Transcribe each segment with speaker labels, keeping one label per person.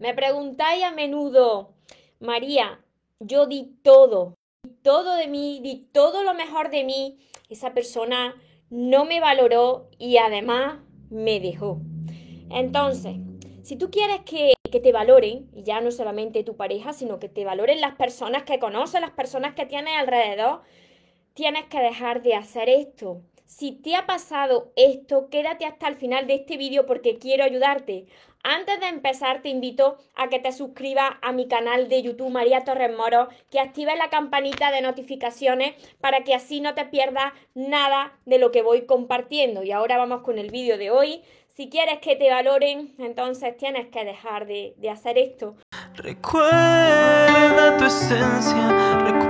Speaker 1: Me preguntáis a menudo, María, yo di todo, di todo de mí, di todo lo mejor de mí. Esa persona no me valoró y además me dejó. Entonces, si tú quieres que, te valoren, y ya no solamente tu pareja, sino que te valoren las personas que conoces, las personas que tienes alrededor, tienes que dejar de hacer esto. Si te ha pasado esto, quédate hasta el final de este vídeo porque quiero ayudarte. Antes de empezar, te invito a que te suscribas a mi canal de YouTube María Torres Moro, que actives la campanita de notificaciones para que así no te pierdas nada de lo que voy compartiendo. Y ahora vamos con el vídeo de hoy. Si quieres que te valoren, entonces tienes que dejar de, hacer esto.
Speaker 2: Recuerda tu esencia,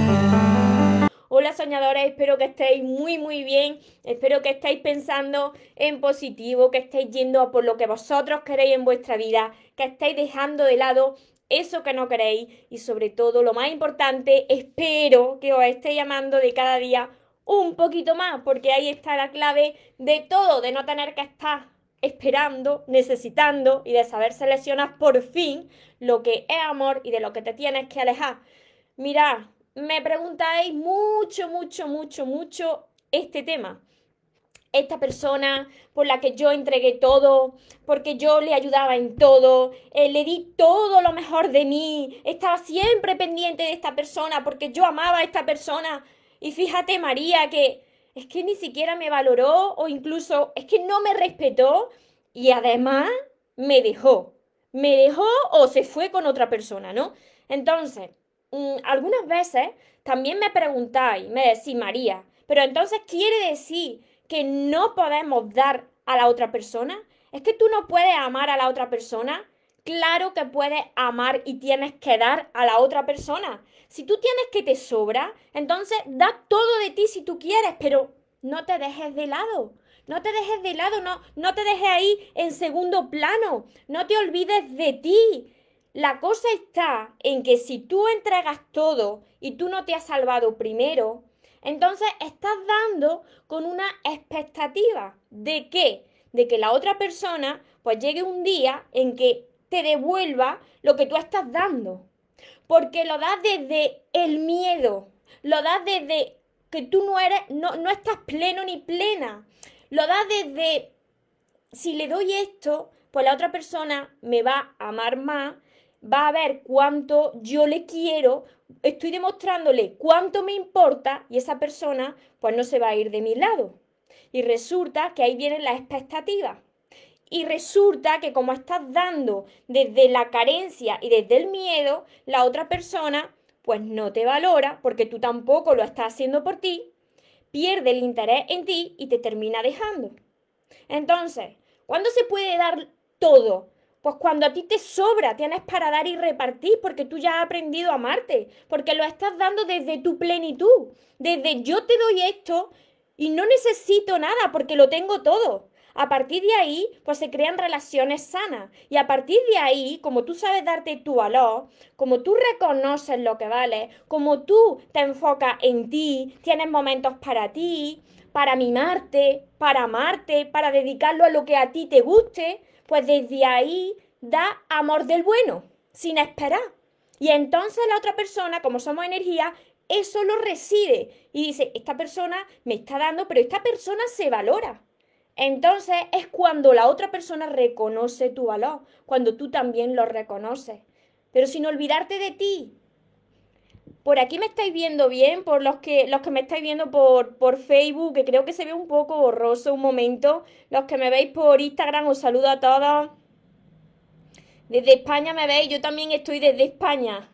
Speaker 1: Hola soñadores, espero que estéis muy muy bien, espero que estéis pensando en positivo, que estéis yendo a por lo que vosotros queréis en vuestra vida, que estéis dejando de lado eso que no queréis y sobre todo lo más importante, espero que os estéis llamando de cada día un poquito más, porque ahí está la clave de todo, de no tener que estar esperando, necesitando y de saber seleccionar por fin lo que es amor y de lo que te tienes que alejar. Mirad, me preguntáis mucho, mucho, mucho, mucho este tema. Esta persona por la que yo entregué todo, porque yo le ayudaba en todo, eh, le di todo lo mejor de mí, estaba siempre pendiente de esta persona porque yo amaba a esta persona. Y fíjate, María, que es que ni siquiera me valoró o incluso es que no me respetó y además me dejó. Me dejó o se fue con otra persona, ¿no? Entonces, Mm, algunas veces también me preguntáis, me decís, María, pero entonces quiere decir que no podemos dar a la otra persona. ¿Es que tú no puedes amar a la otra persona? Claro que puedes amar y tienes que dar a la otra persona. Si tú tienes que te sobra, entonces da todo de ti si tú quieres, pero no te dejes de lado. No te dejes de lado, no, no te dejes ahí en segundo plano. No te olvides de ti. La cosa está en que si tú entregas todo y tú no te has salvado primero, entonces estás dando con una expectativa de qué? De que la otra persona pues llegue un día en que te devuelva lo que tú estás dando. Porque lo das desde el miedo, lo das desde que tú no eres, no, no estás pleno ni plena. Lo das desde, si le doy esto, pues la otra persona me va a amar más, va a ver cuánto yo le quiero, estoy demostrándole cuánto me importa y esa persona pues no se va a ir de mi lado. Y resulta que ahí vienen las expectativas. Y resulta que como estás dando desde la carencia y desde el miedo, la otra persona pues no te valora porque tú tampoco lo estás haciendo por ti, pierde el interés en ti y te termina dejando. Entonces, ¿cuándo se puede dar todo? Pues cuando a ti te sobra, tienes para dar y repartir, porque tú ya has aprendido a amarte, porque lo estás dando desde tu plenitud, desde yo te doy esto y no necesito nada porque lo tengo todo. A partir de ahí, pues se crean relaciones sanas. Y a partir de ahí, como tú sabes darte tu valor, como tú reconoces lo que vale, como tú te enfocas en ti, tienes momentos para ti, para mimarte, para amarte, para dedicarlo a lo que a ti te guste, pues desde ahí da amor del bueno, sin esperar. Y entonces la otra persona, como somos energía, eso lo recibe y dice, esta persona me está dando, pero esta persona se valora. Entonces es cuando la otra persona reconoce tu valor, cuando tú también lo reconoces. Pero sin olvidarte de ti. Por aquí me estáis viendo bien, por los que, los que me estáis viendo por, por Facebook, que creo que se ve un poco borroso un momento. Los que me veis por Instagram, os saludo a todos. Desde España me veis, yo también estoy desde España.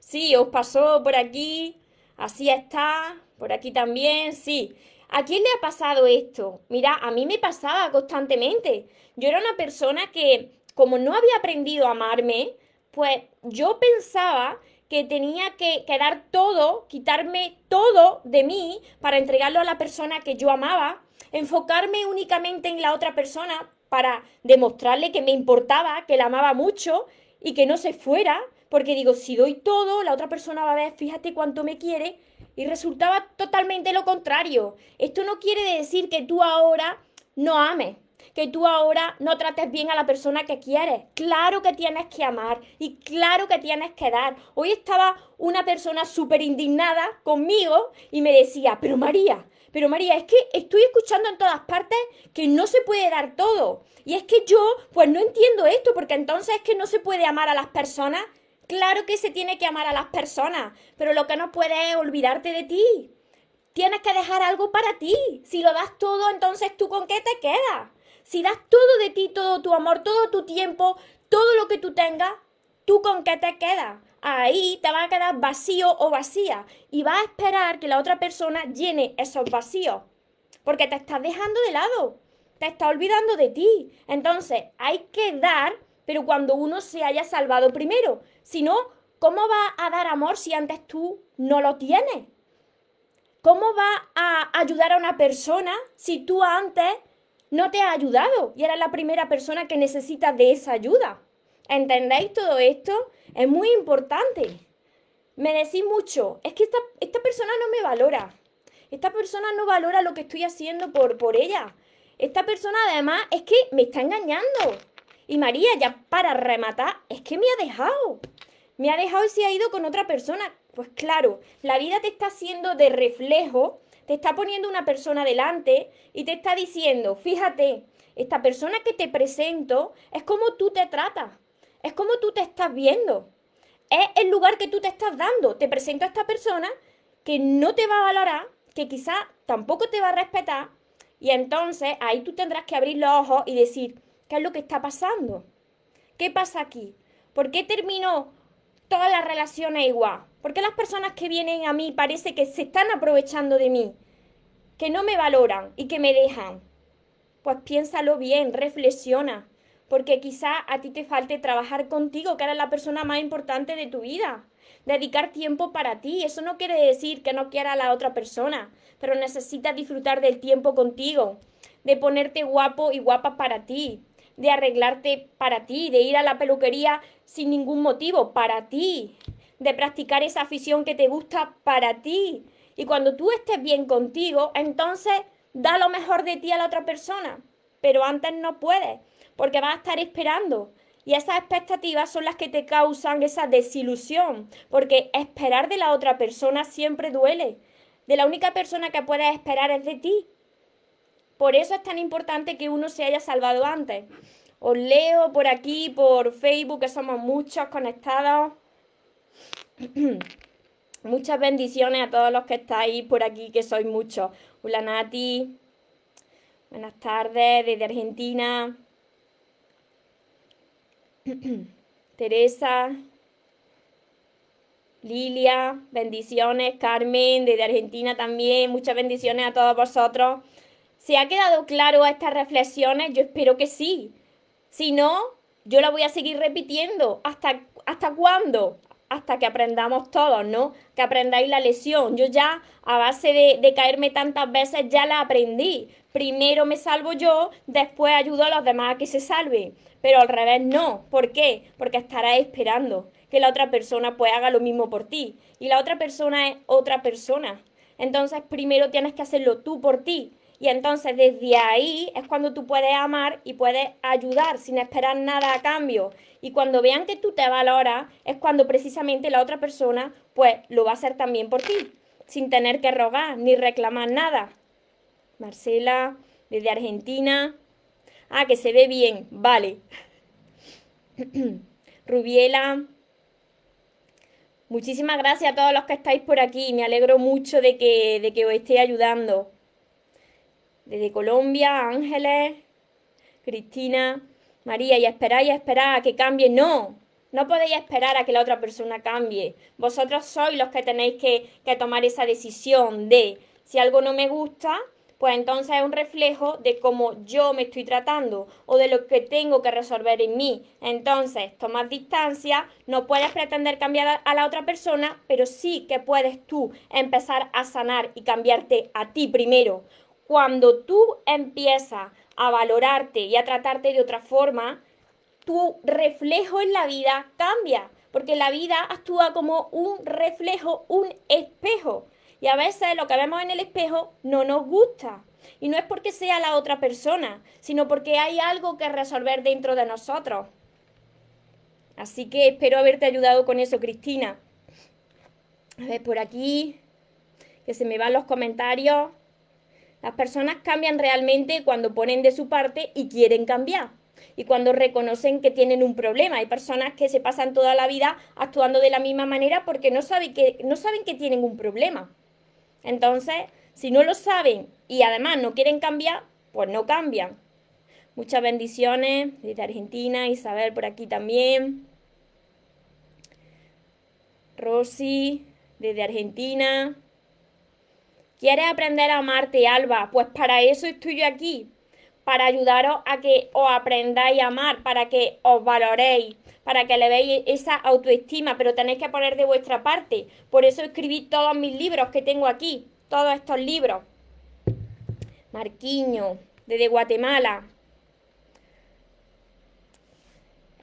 Speaker 1: Sí, os pasó por aquí, así está, por aquí también, sí. ¿A quién le ha pasado esto? Mira, a mí me pasaba constantemente. Yo era una persona que, como no había aprendido a amarme, pues yo pensaba que tenía que, que, dar todo, quitarme todo de mí para entregarlo a la persona que yo amaba, enfocarme únicamente en la otra persona para demostrarle que me importaba, que la amaba mucho y que no se fuera, porque digo, si doy todo, la otra persona va a ver, fíjate cuánto me quiere, y resultaba totalmente lo contrario. Esto no quiere decir que tú ahora no ames, que tú ahora no trates bien a la persona que quieres. Claro que tienes que amar y claro que tienes que dar. Hoy estaba una persona súper indignada conmigo y me decía, pero María, pero María, es que estoy escuchando en todas partes que no se puede dar todo. Y es que yo, pues no entiendo esto, porque entonces es que no se puede amar a las personas. Claro que se tiene que amar a las personas, pero lo que no puedes es olvidarte de ti. Tienes que dejar algo para ti. Si lo das todo, entonces tú con qué te quedas. Si das todo de ti, todo tu amor, todo tu tiempo, todo lo que tú tengas, ¿tú con qué te quedas? ahí te va a quedar vacío o vacía y vas a esperar que la otra persona llene esos vacíos, porque te estás dejando de lado, te está olvidando de ti. Entonces, hay que dar, pero cuando uno se haya salvado primero. Si no, ¿cómo va a dar amor si antes tú no lo tienes? ¿Cómo va a ayudar a una persona si tú antes no te has ayudado y eres la primera persona que necesita de esa ayuda? ¿Entendéis todo esto? Es muy importante. Me decís mucho, es que esta, esta persona no me valora. Esta persona no valora lo que estoy haciendo por, por ella. Esta persona además es que me está engañando. Y María, ya para rematar, es que me ha dejado. Me ha dejado y se ha ido con otra persona. Pues claro, la vida te está haciendo de reflejo, te está poniendo una persona delante y te está diciendo, fíjate, esta persona que te presento es como tú te tratas. Es como tú te estás viendo. Es el lugar que tú te estás dando. Te presento a esta persona que no te va a valorar, que quizá tampoco te va a respetar. Y entonces ahí tú tendrás que abrir los ojos y decir, ¿qué es lo que está pasando? ¿Qué pasa aquí? ¿Por qué terminó todas las relaciones igual? ¿Por qué las personas que vienen a mí parece que se están aprovechando de mí? Que no me valoran y que me dejan. Pues piénsalo bien, reflexiona porque quizá a ti te falte trabajar contigo, que eres la persona más importante de tu vida. Dedicar tiempo para ti, eso no quiere decir que no quiera a la otra persona, pero necesitas disfrutar del tiempo contigo, de ponerte guapo y guapa para ti, de arreglarte para ti, de ir a la peluquería sin ningún motivo, para ti, de practicar esa afición que te gusta para ti. Y cuando tú estés bien contigo, entonces da lo mejor de ti a la otra persona, pero antes no puedes porque vas a estar esperando. Y esas expectativas son las que te causan esa desilusión, porque esperar de la otra persona siempre duele. De la única persona que puedes esperar es de ti. Por eso es tan importante que uno se haya salvado antes. Os leo por aquí, por Facebook, que somos muchos conectados. Muchas bendiciones a todos los que estáis por aquí, que sois muchos. Hola Nati. Buenas tardes desde Argentina. Teresa, Lilia, bendiciones, Carmen, desde Argentina también, muchas bendiciones a todos vosotros. ¿Se ha quedado claro estas reflexiones? Yo espero que sí. Si no, yo la voy a seguir repitiendo. ¿Hasta, hasta cuándo? Hasta que aprendamos todos, ¿no? Que aprendáis la lección. Yo ya, a base de, de caerme tantas veces, ya la aprendí. Primero me salvo yo, después ayudo a los demás a que se salven pero al revés no. ¿Por qué? Porque estarás esperando que la otra persona pues haga lo mismo por ti. Y la otra persona es otra persona. Entonces primero tienes que hacerlo tú por ti. Y entonces desde ahí es cuando tú puedes amar y puedes ayudar sin esperar nada a cambio. Y cuando vean que tú te valoras, es cuando precisamente la otra persona pues lo va a hacer también por ti, sin tener que rogar ni reclamar nada. Marcela, desde Argentina, Ah, que se ve bien, vale. Rubiela. Muchísimas gracias a todos los que estáis por aquí. Me alegro mucho de que, de que os esté ayudando. Desde Colombia, Ángeles, Cristina, María, y esperáis y esperar a que cambie. No, no podéis esperar a que la otra persona cambie. Vosotros sois los que tenéis que, que tomar esa decisión de si algo no me gusta, pues entonces es un reflejo de cómo yo me estoy tratando o de lo que tengo que resolver en mí. Entonces, tomas distancia, no puedes pretender cambiar a la otra persona, pero sí que puedes tú empezar a sanar y cambiarte a ti primero. Cuando tú empiezas a valorarte y a tratarte de otra forma, tu reflejo en la vida cambia, porque la vida actúa como un reflejo, un espejo. Y a veces lo que vemos en el espejo no nos gusta. Y no es porque sea la otra persona, sino porque hay algo que resolver dentro de nosotros. Así que espero haberte ayudado con eso, Cristina. A ver, por aquí, que se me van los comentarios. Las personas cambian realmente cuando ponen de su parte y quieren cambiar. Y cuando reconocen que tienen un problema. Hay personas que se pasan toda la vida actuando de la misma manera porque no saben que, no saben que tienen un problema. Entonces, si no lo saben y además no quieren cambiar, pues no cambian. Muchas bendiciones desde Argentina, Isabel por aquí también. Rosy desde Argentina. ¿Quieres aprender a amarte, Alba? Pues para eso estoy yo aquí, para ayudaros a que os aprendáis a amar, para que os valoréis, para que le veáis esa autoestima, pero tenéis que poner de vuestra parte. Por eso escribí todos mis libros que tengo aquí, todos estos libros. Marquiño, desde Guatemala.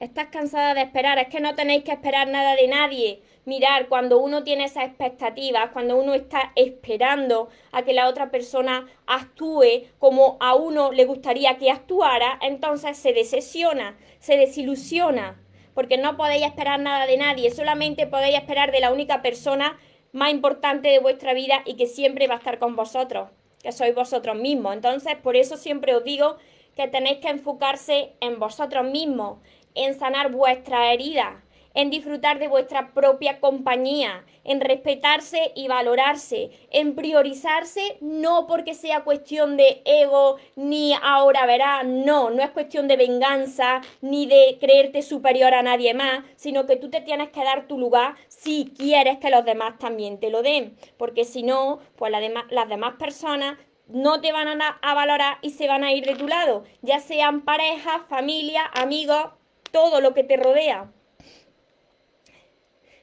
Speaker 1: Estás cansada de esperar, es que no tenéis que esperar nada de nadie. Mirar, cuando uno tiene esas expectativas, cuando uno está esperando a que la otra persona actúe como a uno le gustaría que actuara, entonces se decepciona, se desilusiona porque no podéis esperar nada de nadie, solamente podéis esperar de la única persona más importante de vuestra vida y que siempre va a estar con vosotros, que sois vosotros mismos. Entonces, por eso siempre os digo que tenéis que enfocarse en vosotros mismos, en sanar vuestras heridas, en disfrutar de vuestra propia compañía, en respetarse y valorarse, en priorizarse, no porque sea cuestión de ego, ni ahora verá, no, no es cuestión de venganza, ni de creerte superior a nadie más, sino que tú te tienes que dar tu lugar si quieres que los demás también te lo den, porque si no, pues las demás personas no te van a, a valorar y se van a ir de tu lado, ya sean parejas, familia, amigos, todo lo que te rodea.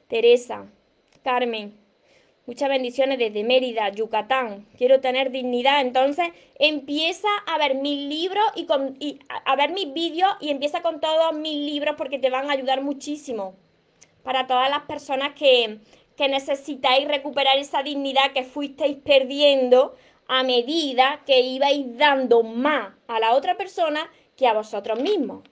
Speaker 1: Teresa, Carmen, muchas bendiciones desde Mérida, Yucatán. Quiero tener dignidad. Entonces empieza a ver mis libros y, a ver mis vídeos y empieza con todos mis libros porque te van a ayudar muchísimo. Para todas las personas que, que necesitáis recuperar esa dignidad que fuisteis perdiendo a medida que ibais dando más a la otra persona que a vosotros mismos.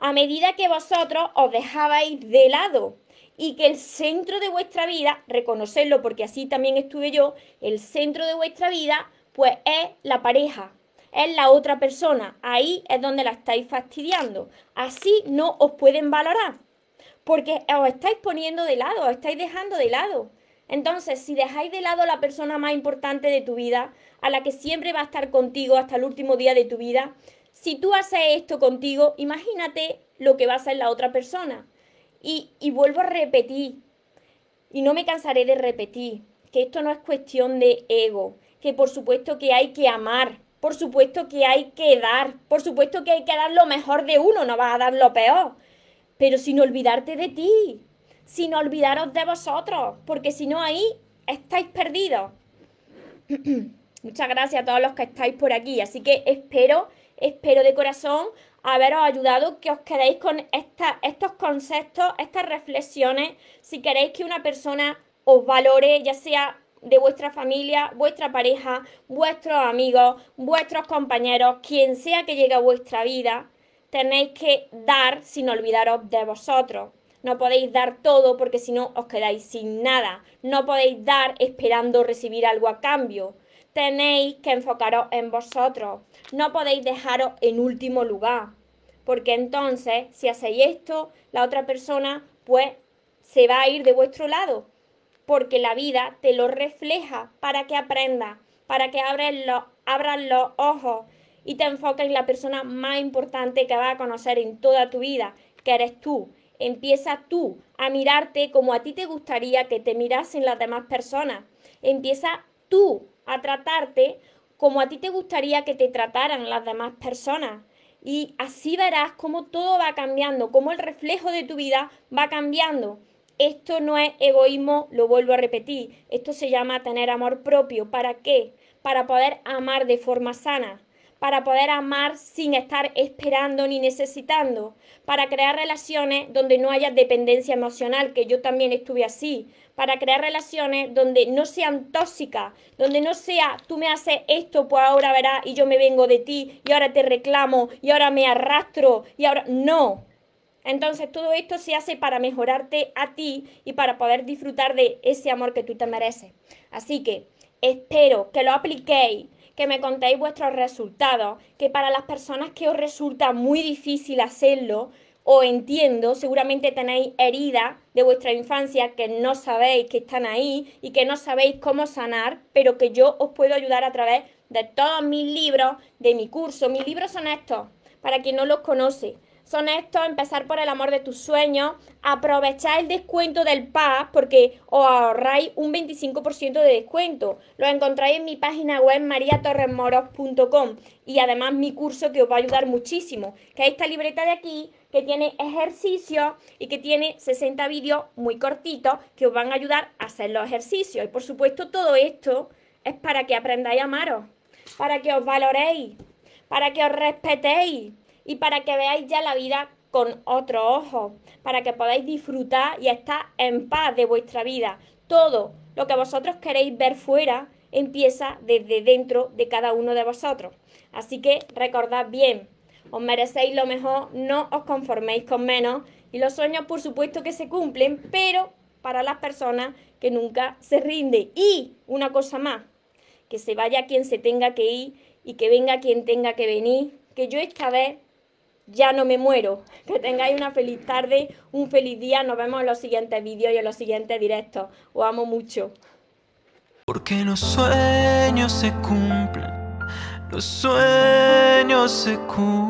Speaker 1: A medida que vosotros os dejabais de lado y que el centro de vuestra vida, reconocerlo porque así también estuve yo, el centro de vuestra vida pues es la pareja, es la otra persona, ahí es donde la estáis fastidiando, así no os pueden valorar, porque os estáis poniendo de lado, os estáis dejando de lado. Entonces, si dejáis de lado a la persona más importante de tu vida, a la que siempre va a estar contigo hasta el último día de tu vida, si tú haces esto contigo, imagínate lo que va a hacer la otra persona. Y, vuelvo a repetir, y no me cansaré de repetir, que esto no es cuestión de ego, que por supuesto que hay que amar, por supuesto que hay que dar, por supuesto que hay que dar lo mejor de uno, no vas a dar lo peor, pero sin olvidarte de ti, sin olvidaros de vosotros, porque si no ahí estáis perdidos. Muchas gracias a todos los que estáis por aquí, así que espero, espero de corazón haberos ayudado, que os quedéis con estos conceptos, estas reflexiones, si queréis que una persona os valore, ya sea de vuestra familia, vuestra pareja, vuestros amigos, vuestros compañeros, quien sea que llegue a vuestra vida, tenéis que dar sin olvidaros de vosotros. No podéis dar todo porque si no os quedáis sin nada. No podéis dar esperando recibir algo a cambio. Tenéis que enfocaros en vosotros. No podéis dejaros en último lugar porque entonces si hacéis esto, la otra persona pues se va a ir de vuestro lado, porque la vida te lo refleja para que aprendas, para que abras los, los ojos y te enfoques en la persona más importante que vas a conocer en toda tu vida, que eres tú. Empieza tú a mirarte como a ti te gustaría que te mirasen las demás personas. Empieza tú a tratarte como a ti te gustaría que te trataran las demás personas. Y así verás cómo todo va cambiando, cómo el reflejo de tu vida va cambiando. Esto no es egoísmo, lo vuelvo a repetir. Esto se llama tener amor propio. ¿Para qué? Para poder amar de forma sana para poder amar sin estar esperando ni necesitando, para crear relaciones donde no haya dependencia emocional, que yo también estuve así, para crear relaciones donde no sean tóxicas, donde no sea tú me haces esto, pues ahora verás y yo me vengo de ti y ahora te reclamo y ahora me arrastro y ahora no. Entonces todo esto se hace para mejorarte a ti y para poder disfrutar de ese amor que tú te mereces. Así que espero que lo apliquéis que me contéis vuestros resultados, que para las personas que os resulta muy difícil hacerlo, o entiendo, seguramente tenéis heridas de vuestra infancia que no sabéis que están ahí y que no sabéis cómo sanar, pero que yo os puedo ayudar a través de todos mis libros, de mi curso. Mis libros son estos, para quien no los conoce son estos, empezar por el amor de tus sueños, aprovechar el descuento del PAS porque os ahorráis un 25% de descuento. Lo encontráis en mi página web mariatorresmoros.com y además mi curso que os va a ayudar muchísimo, que es esta libreta de aquí que tiene ejercicios y que tiene 60 vídeos muy cortitos que os van a ayudar a hacer los ejercicios. Y por supuesto todo esto es para que aprendáis a amaros, para que os valoréis, para que os respetéis y para que veáis ya la vida con otro ojo, para que podáis disfrutar y estar en paz de vuestra vida. Todo lo que vosotros queréis ver fuera empieza desde dentro de cada uno de vosotros. Así que recordad bien, os merecéis lo mejor, no os conforméis con menos y los sueños por supuesto que se cumplen, pero para las personas que nunca se rinde. Y una cosa más, que se vaya quien se tenga que ir y que venga quien tenga que venir, que yo esta vez ya no me muero. Que tengáis una feliz tarde, un feliz día. Nos vemos en los siguientes vídeos y en los siguientes directos. Os amo mucho.
Speaker 2: Porque los sueños se cumplen, los sueños se cumplen.